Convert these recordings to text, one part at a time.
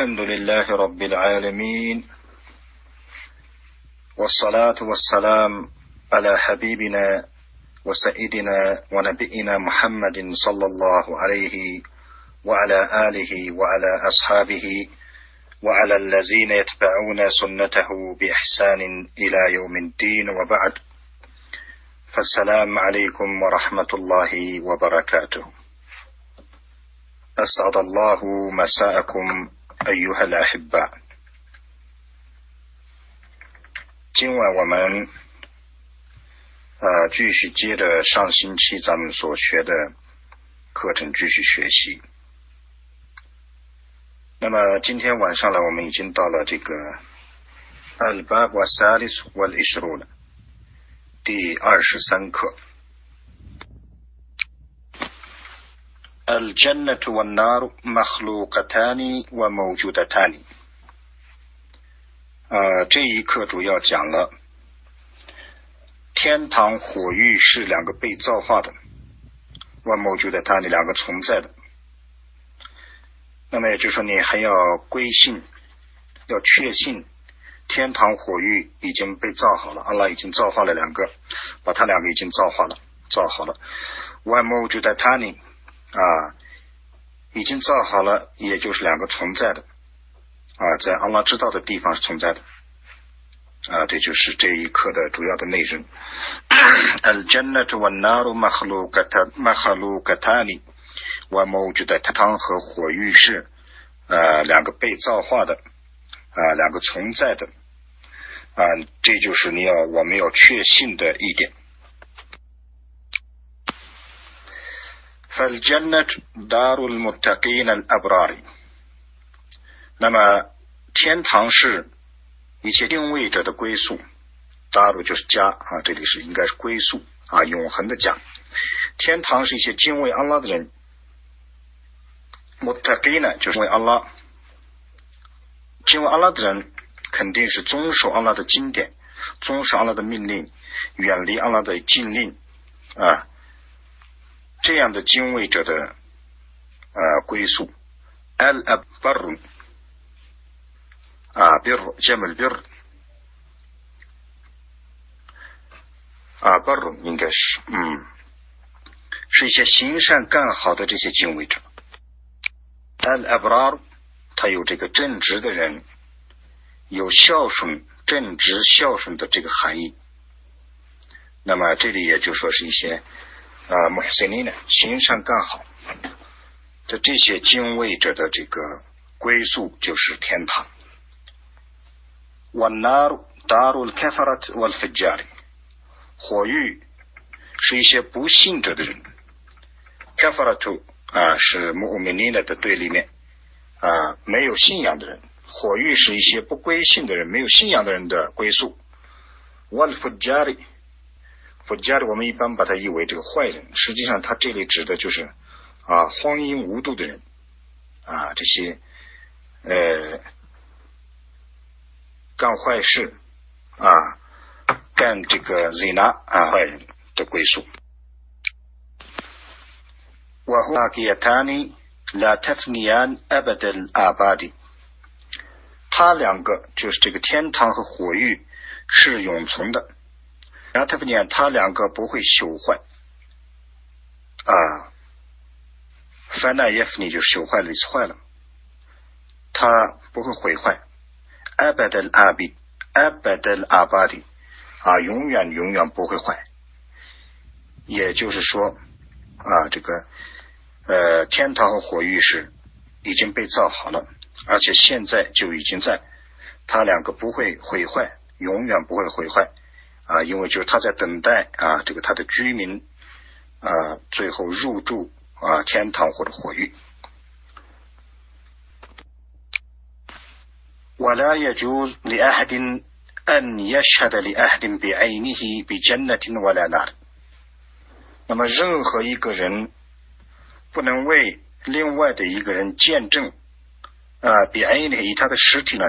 الحمد لله رب العالمين والصلاة والسلام على حبيبنا وسيدنا ونبينا محمد صلى الله عليه وعلى آله وعلى أصحابه وعلى الذين يتبعون سنته بإحسان إلى يوم الدين وبعد. فالسلام عليكم ورحمة الله وبركاته. أسعد الله مساءكم أيها الأحباء 今晚我们呃继续接着上星期咱们所学的课程继续学习。那么今天晚上呢，我们已经到了这个 Al-Bab wa Salis wal Ishrun 第二十三课。 الجنة والنار مخلوقتان وموجودتان 呃，这一课主要讲了天堂、火狱是两个被造化的，万某就在它里两个存在的。那么也就是说，你还要归信，要确信天堂、火狱已经被造好了，阿拉已经造化了两个，把它两个已经造化了，造好了。万某就在它里。 啊，已经造好了，也就是两个存在的啊，在阿拉知道的地方是存在的啊，这就是这一课的主要的内容。我们就在天堂和火狱是呃两个被造化的啊，两个存在的啊，这就是你要我们要确信的一点。فالجنة دار المتقين الأبرار 那么天堂是一切敬畏者的归宿，daru 就是家啊，这里是应该是归宿啊，永恒的家。天堂是一些敬畏安拉的人，muttaqina 就是为安拉，敬畏安拉的人肯定是遵守安拉的经典，遵守安拉的命令，远离安拉的禁令啊。 这样的敬畏者的呃归宿，al abr 啊，bir jamal bir 啊，bar 应该是嗯，是一些行善干好的这些敬畏者。al abrar 他有这个正直的人，有孝顺、正直、孝顺的这个含义。那么这里也就说是一些。啊，穆斯林呢，行善干好的这些敬畏者的这个归宿就是天堂。والنار دار الكفرة والفجار，火狱是一些不信者的人。كفرة 啊是穆米尼的的对立面啊，没有信仰的人。火狱是一些不归信的人，没有信仰的人的归宿。والفجار 佛家的我们一般把它译为这个坏人，实际上他这里指的就是啊荒淫无度的人啊这些呃干坏事啊干这个 zina 啊坏人的归宿。他两个就是这个天堂和火狱是永存的。然后特别念，他两个不会朽坏啊。翻那耶夫尼就朽坏了，坏了，他不会毁坏。阿巴德阿比阿巴德阿巴迪啊，永远永远不会坏。也就是说啊，这个呃，天堂和火狱是已经被造好了，而且现在就已经在，他两个不会毁坏，永远不会毁坏。啊，因为就是他在等待啊，这个他的居民啊，最后入住啊天堂或者火狱。ولا يجوز لأحد أن يشهد لأحد بعينه بجنة ولا نار。那么任何一个人不能为另外的一个人见证啊，比 A 呢以他的实体呢，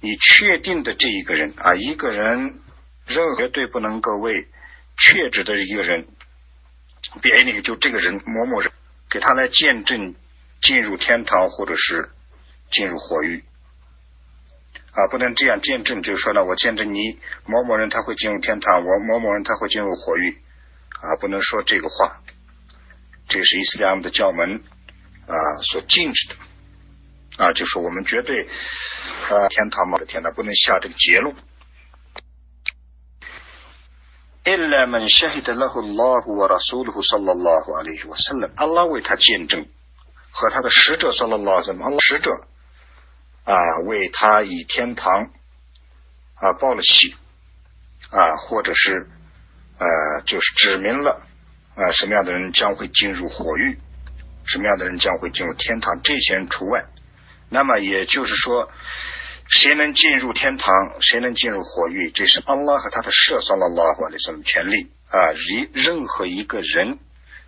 以确定的这一个人啊，一个人。 任何绝对不能够为确指的一个人，别那个就这个人某某人，给他来见证进入天堂或者是进入火狱。啊，不能这样见证，就是说呢，我见证你某某人他会进入天堂，我某某人他会进入火狱，啊，不能说这个话，这是伊斯兰的教门啊所禁止的，啊，就是我们绝对啊天堂嘛天堂不能下这个结论。إلا من شهد له الله ورسوله صلى الله عليه وسلم，阿拉为他见证，和他的使者صلى الله عليه وسلم，使者。啊，为他以天堂啊报了喜啊，或者是呃，就是指明了啊什么样的人将会进入火狱，什么样的人将会进入天堂，这些人除外。那么也就是说， 谁能进入天堂，谁能进入火狱，这是安拉和他的舍萨拉拉或者什么权利啊，任任何一个人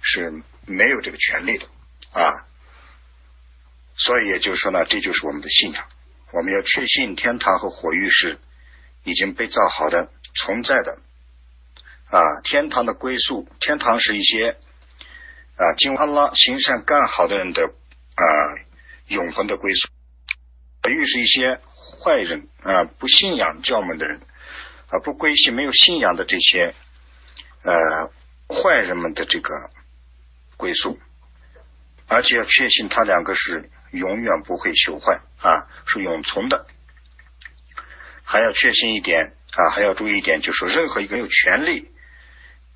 是没有这个权利的啊。所以也就是说呢，这就是我们的信仰。我们要确信天堂和火狱是已经被造好的、存在的啊。天堂的归宿，天堂是一些啊，经安拉行善干好的人的啊永恒的归宿。火狱是一些坏人啊，不信仰教门的人啊，不归信、没有信仰的这些呃坏人们的这个归宿，而且要确信他两个是。永远不会朽坏啊，是永存的。还要确信一点啊，还要注意一点，就是，任何一个有权利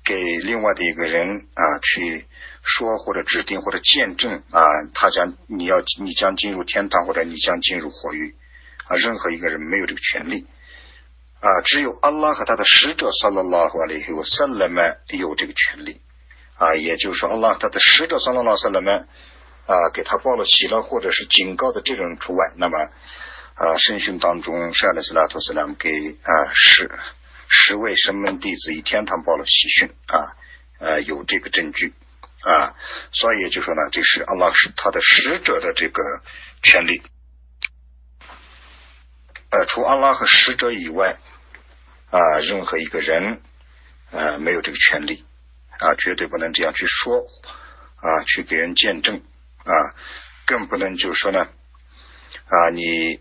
给另外的一个人啊去说或者指定或者见证啊，他将你要你将进入天堂或者你将进入火狱啊，任何一个人没有这个权利啊，只有阿拉和他的使者萨拉拉瓦里和萨勒曼有这个权利啊，也就是说，阿拉和他的使者萨拉拉萨勒曼。啊，给他报了喜了，或者是警告的这种除外。那么，啊，圣训当中，圣安斯拉托斯拉姆给啊十十位神门弟子以天堂报了喜讯啊，呃，有这个证据啊，所以就说呢，这是阿拉是他的使者的这个权利。呃，除阿拉和使者以外，啊，任何一个人呃没有这个权利啊，绝对不能这样去说啊，去给人见证。啊，更不能就说呢，啊，你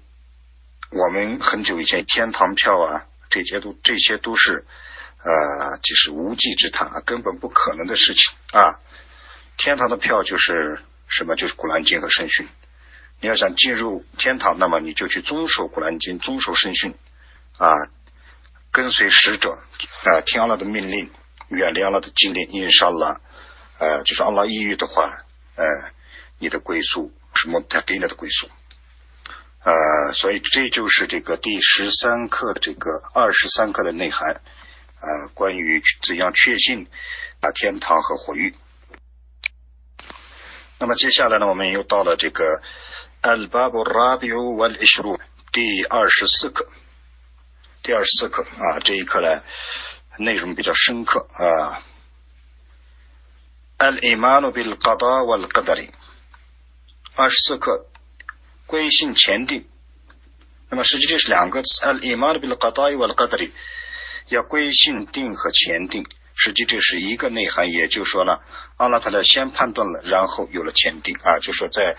我们很久以前天堂票啊，这些都这些都是呃，就是无稽之谈啊，根本不可能的事情啊。天堂的票就是什么？就是古兰经和圣训。你要想进入天堂，那么你就去遵守古兰经，遵守圣训啊，跟随使者啊，听阿拉的命令，远离阿拉的禁令，印上了呃，就是阿拉抑郁的话，呃。你的归宿是穆塔给了的归宿，呃，所以这就是这个第十三课的这个二十三课的内涵，呃，关于怎样确信啊天堂和火狱。那么接下来呢，我们又到了这个 Al Babu Rabiu Wal Ishru 第二十四课，第二十四课啊，这一课呢内容比较深刻啊，Al Imanu Bil Qada Wal Qadari。二十四课归信前定，那么实际这是两个词。al iman bil qada wal qadari 要归信定和前定，实际这是一个内涵。也就是说呢，阿拉塔勒先判断了，然后有了前定啊，就说在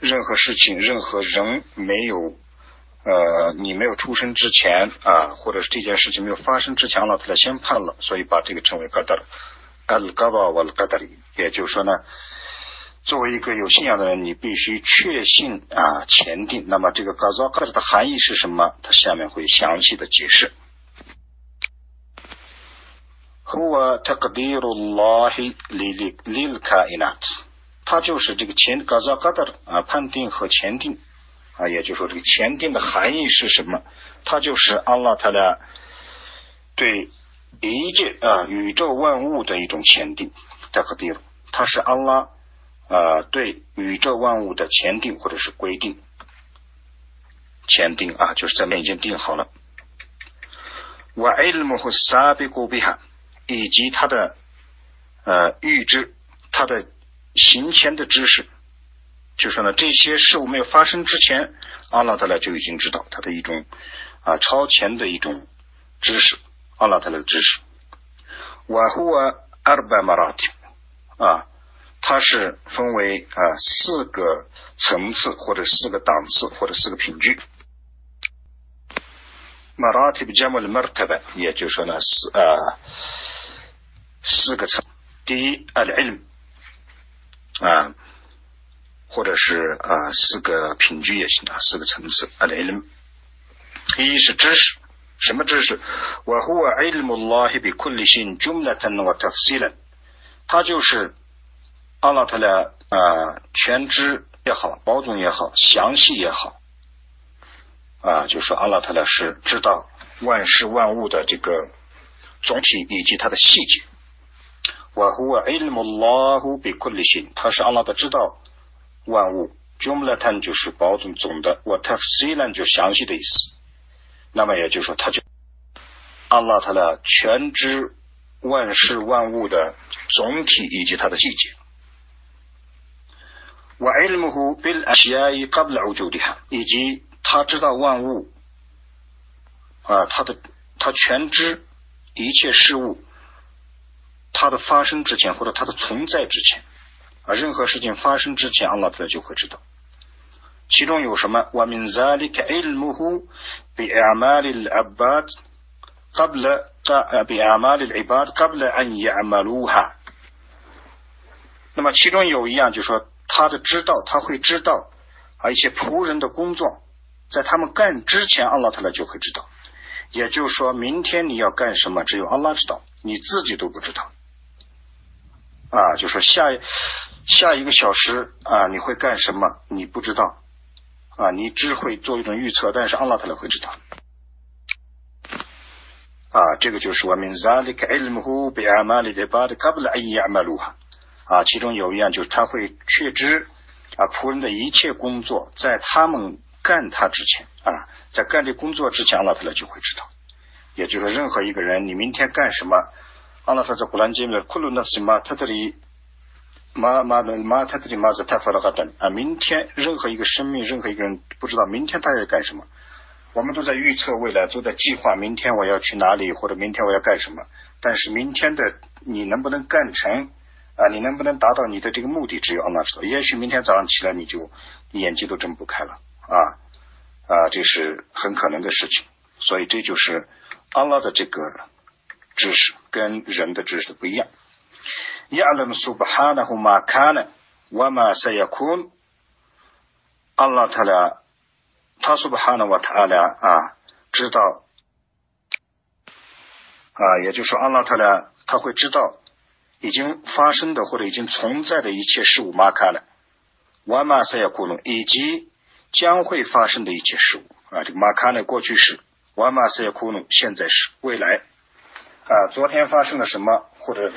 任何事情、任何人没有呃你没有出生之前啊，或者是这件事情没有发生之前，阿拉塔勒先判了，所以把这个称为 qadar al qada wal qadari，也就是说呢。作为一个有信仰的人，你必须确信啊前定。那么这个 “gazakar” 的含义是什么？它下面会详细的解释。Huwa taqdirullahi lil lil kainat，它就是这个前 “gazakar” 啊判定和前定啊，也就是说这个前定的含义是什么？它就是安拉他的对一切啊宇宙万物的一种前定。taqdir，它是安拉。啊，对宇宙万物的前定或者是规定，前定啊，就是在面已经定好了。wa ilmuhu sabiq biha，以及他的呃预知，他的行前的知识，就说呢，这些事物没有发生之前，阿拉特勒就已经知道他的一种啊超前的一种知识，阿拉特勒的知识。wa huwa arba maratib 啊。它是分为啊四个层次或者四个档次或者四个品级。马拉提比加姆的马特巴，也就是说呢四啊四个层。第一，al ilm 啊，或者是啊四个品句也行啊，四个层次。al ilm，一是知识，什么知识？وهو علم الله بكل شيء جملة وتفصيلا，它就是阿拉特的啊全知也好，包容也好，详细也好啊，就说阿拉特的是知道万事万物的这个总体以及它的细节。 وَأَهْلُهُ إِلَّا مَلَأُهُ بِكُلِّ 他使阿拉的知道万物。جُمْلَةٌ، 就是包总总的。وَتَفْسِيلٌ，就详细的意思。那么也就是说，他就阿拉他的全知万事万物的总体以及它的细节。وَأَهْلُهُ بِالْأَشْيَاءِ 以及他知道万物啊，他的他全知一切事物。它的发生之前，或者它的存在之前，啊，任何事情发生之前，阿拉特就会知道。其中有什么？ومن ذلك علمه بأعمال العباد قبل بأعمال العباد قبل أن يعملوها。那么其中有一样，就是说他的知道，他会知道啊一些仆人的工作，在他们干之前，阿拉特拉就会知道。也就是说明天你要干什么，只有阿拉知道，你自己都不知道。 啊，就说下下一个小时啊，你会干什么？你不知道啊，你只会做一种预测，但是阿拉特勒会知道。啊，这个就是我们 zalik ilmuhu bi amali ibad kabl ay amaluha。啊，其中有一样就是他会确知啊仆人的一切工作，在他们干他之前啊，在干这工作之前，阿拉特勒就会知道。也就是说，任何一个人，你明天干什么？阿拉说在古兰经里面，库鲁纳西马他这里马马马他这里马是太发了个等啊！明天任何一个生命，任何一个人不知道明天他要干什么。我们都在预测未来，都在计划明天我要去哪里，或者明天我要干什么。但是明天的你能不能干成啊？你能不能达到你的这个目的，只有阿拉知道。也许明天早上起来你就眼睛都睁不开了啊啊！这是很可能的事情。所以这就是阿拉的这个。知识跟人的知识不一样。يعلم سبحانه ما كان وما سيكون 阿拉塔拉，他苏巴哈纳瓦塔拉啊，知道啊，也就是说，阿拉塔拉他会知道已经发生的或者已经存在的一切事物马卡了，瓦马赛亚库隆以及将会发生的一切事物啊，这个马卡呢，过去式，瓦马赛亚库隆现在时，未来。 啊，昨天发生了什么，或者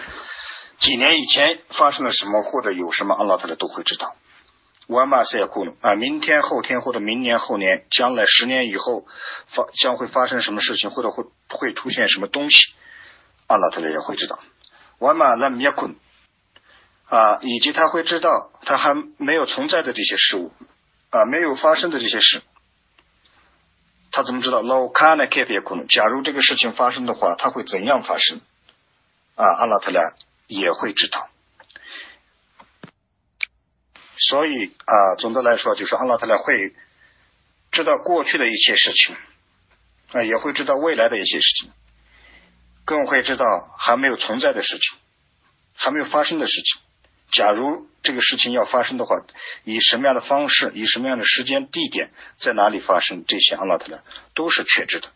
几年以前发生了什么，或者有什么，阿拉特的都会知道。瓦马塞库努啊，明天、后天或者明年、后年，将来十年以后发将会发生什么事情，或者会会出现什么东西，阿拉特的也会知道。瓦马拉米亚库啊，以及他会知道他还没有存在的这些事物啊，没有发生的这些事。他怎么知道？老卡呢？开别可能。假如这个事情发生的话，他会怎样发生？啊，阿拉特拉也会知道。所以啊，总的来说，就是阿拉特拉会知道过去的一切事情，啊，也会知道未来的一些事情，更会知道还没有存在的事情，还没有发生的事情。假如这个事情要发生的话，以什么样的方式，以什么样的时间、地点，在哪里发生，这些阿拉特呢都是确知的。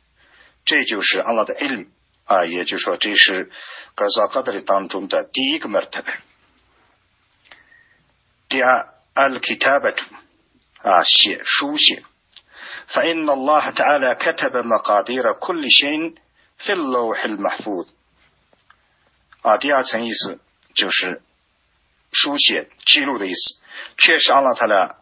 这就是阿拉的 ilm 啊，也就是说，这是格萨格德里当中的第一个 mertebe。第二，al kitabat 啊，写书写。فإن الله تعالى كتب مقادير كل شيء في اللوح المحفوظ 啊，第二层意思就是。 书写记录的意思，确实阿拉他呢，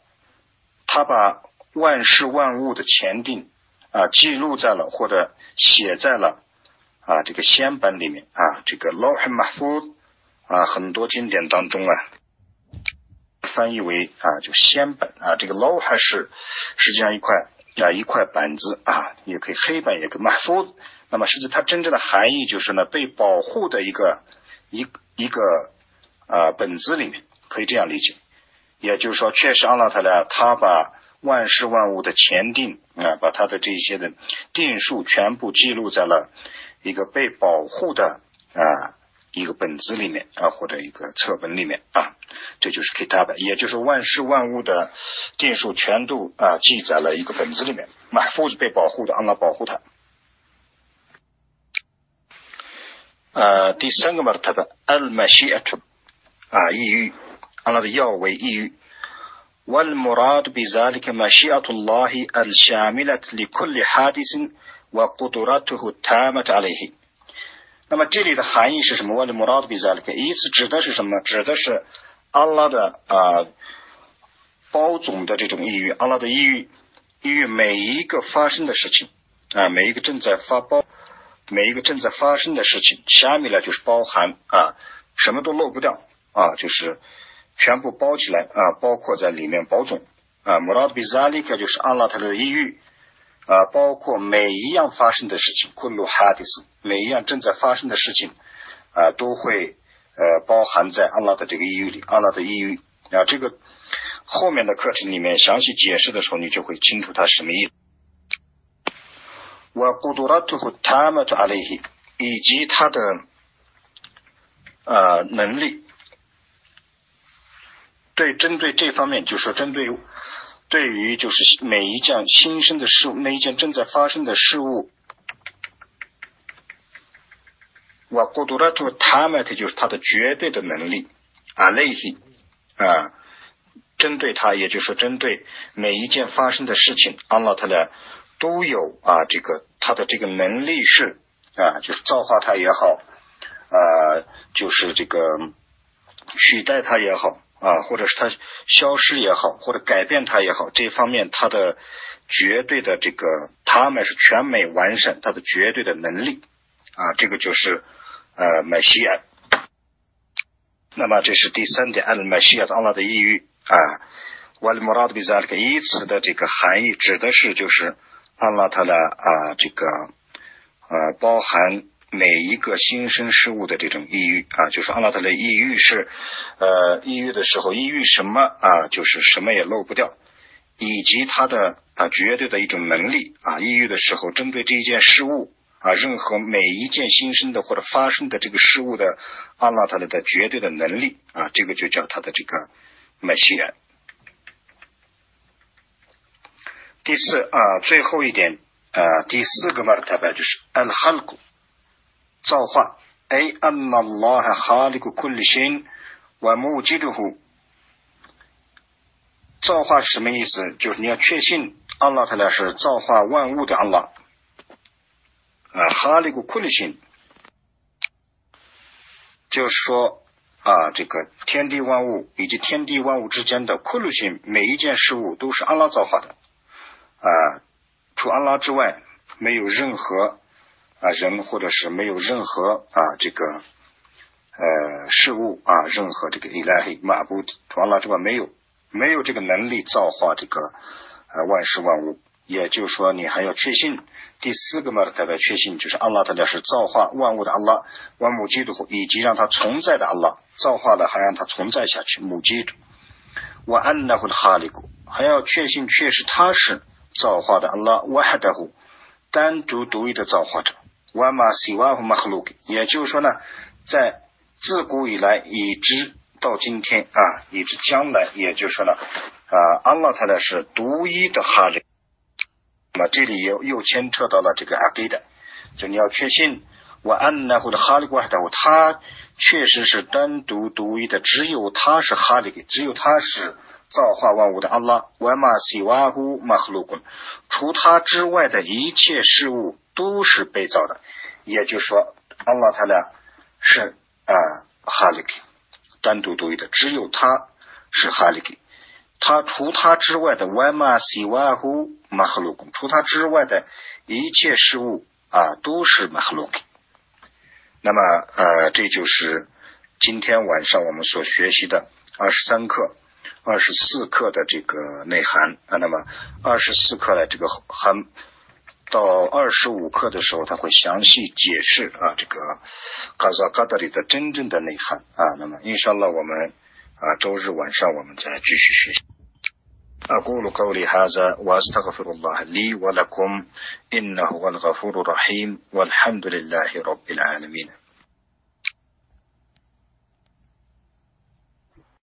他把万事万物的前定啊记录在了或者写在了啊这个先本里面啊这个 law mahfuz 啊很多经典当中啊翻译为啊就先本啊这个 law 还是实际上一块啊一块板子啊也可以黑板也可以 mahfuz，那么实际它真正的含义就是呢被保护的一个一一个。啊，本子里面可以这样理解。也就是说，确实阿拉特呢，他把万事万物的前定啊，把他的这些的定数全部记录在了一个被保护的啊一个本子里面啊，或者一个册本里面啊，这就是 kitab，也就是万事万物的定数全都啊记载了一个本子里面，马夫是被保护的，阿拉保护他。呃，第三个嘛，他的 al mashiat 啊，抑郁，阿拉的药为抑郁。والمراد بذلك مشيئة الله الشاملة لكل حادث وقدرته التامة عليه。那么这里的含义是什么？والمراد بذلك 意思指的是什么？指的是阿拉的啊包总的这种抑郁，阿拉的抑郁，抑郁每一个发生的事情啊，每一个正在发包，每一个正在发生的事情，下面呢就是包含啊，什么都漏不掉 啊，就是。全部包起来啊，包括在里面保种啊。穆拉比扎利克就是阿拉特的抑郁啊，包括每一样发生的事情，库鲁哈迪斯每一样正在发生的事情啊，都会呃包含在阿拉的这个抑郁里。阿拉的抑郁啊，这个后面的课程里面详细解释的时候，你就会清楚它什么意思。我古杜拉图和塔玛图阿雷希以及他的呃能力。对，针对这方面，就是说，针对对于就是每一件新生的事物，每一件正在发生的事物，我过多了图他们的就是他的绝对的能力啊，类型啊，针对他，也就是说，针对每一件发生的事情，阿拉特呢都有啊，这个他的这个能力是啊，就是造化他也好啊，就是这个取代他也好。啊，或者是它消失也好，或者改变它也好，这方面它的绝对的这个，他们是全美完善，它的绝对的能力啊，这个就是呃麦西亚。那么这是第三点，按麦西亚的阿拉的意语啊，瓦里莫拉德比萨这个依词的这个含义，指的是就是阿拉他的啊这个呃包含。每一个新生事物的这种抑郁啊，就是阿拉特的抑郁是，呃，抑郁的时候抑郁什么啊，就是什么也漏不掉，以及他的啊绝对的一种能力啊，抑郁的时候针对这一件事物啊，任何每一件新生的或者发生的这个事物的阿拉特的绝对的能力啊，这个就叫他的这个麦西尔。第四啊，最后一点啊，第四个马尔塔白就是安哈古。造化，A anna Allah khaliqu kulli shay wa mujiduhu。造化是什么意思？就是你要确信阿拉他呢是造化万物的阿拉。啊，khaliqu kulli shay，就是说啊，这个天地万物以及天地万物之间的 kulli shay，每一件事物都是阿拉造化的。啊，除阿拉之外，没有任何。啊，人或者是没有任何啊这个呃事物啊，任何这个依赖马不除了之外没有没有这个能力造化这个呃万事万物，也就是说你还要确信第四个嘛代表确信就是阿拉他的是造化万物的阿拉万物基督以及让它存在的阿拉造化的还让它存在下去母基督。我安那乎的哈利古还要确信确实他是造化的阿拉瓦哈达乎单独独一的造化者。瓦玛西瓦和马赫鲁克，也就是说呢，在自古以来，一直到今天啊，已知将来，也就是说呢，啊，阿拉他呢是独一的哈利。那么这里又又牵扯到了这个阿给的，就你要确信我安那或者哈利古海达，他确实是单独独一的，只有他是哈利给，只有他是造化万物的阿拉。瓦玛西瓦和马赫鲁贡，除他之外的一切事物。都是被造的，也就是说，阿拉他俩是啊哈利克，单独独一的，只有他是哈利克，他除他之外的外玛西瓦呼马赫鲁贡，除他之外的一切事物啊都是马赫鲁克。那么呃，这就是今天晚上我们所学习的二十三课、二十四课的这个内涵啊。那么二十四课的这个含。到二十五课的时候，他会详细解释啊，这个嘎扎嘎达里的真正的内涵啊。那么，印上了我们 啊，周日晚上我们再继续学习。أقول قولي هذا وأستغفر الله لي ولكم إنه هو الغفور الرحيم والحمد لله رب العالمين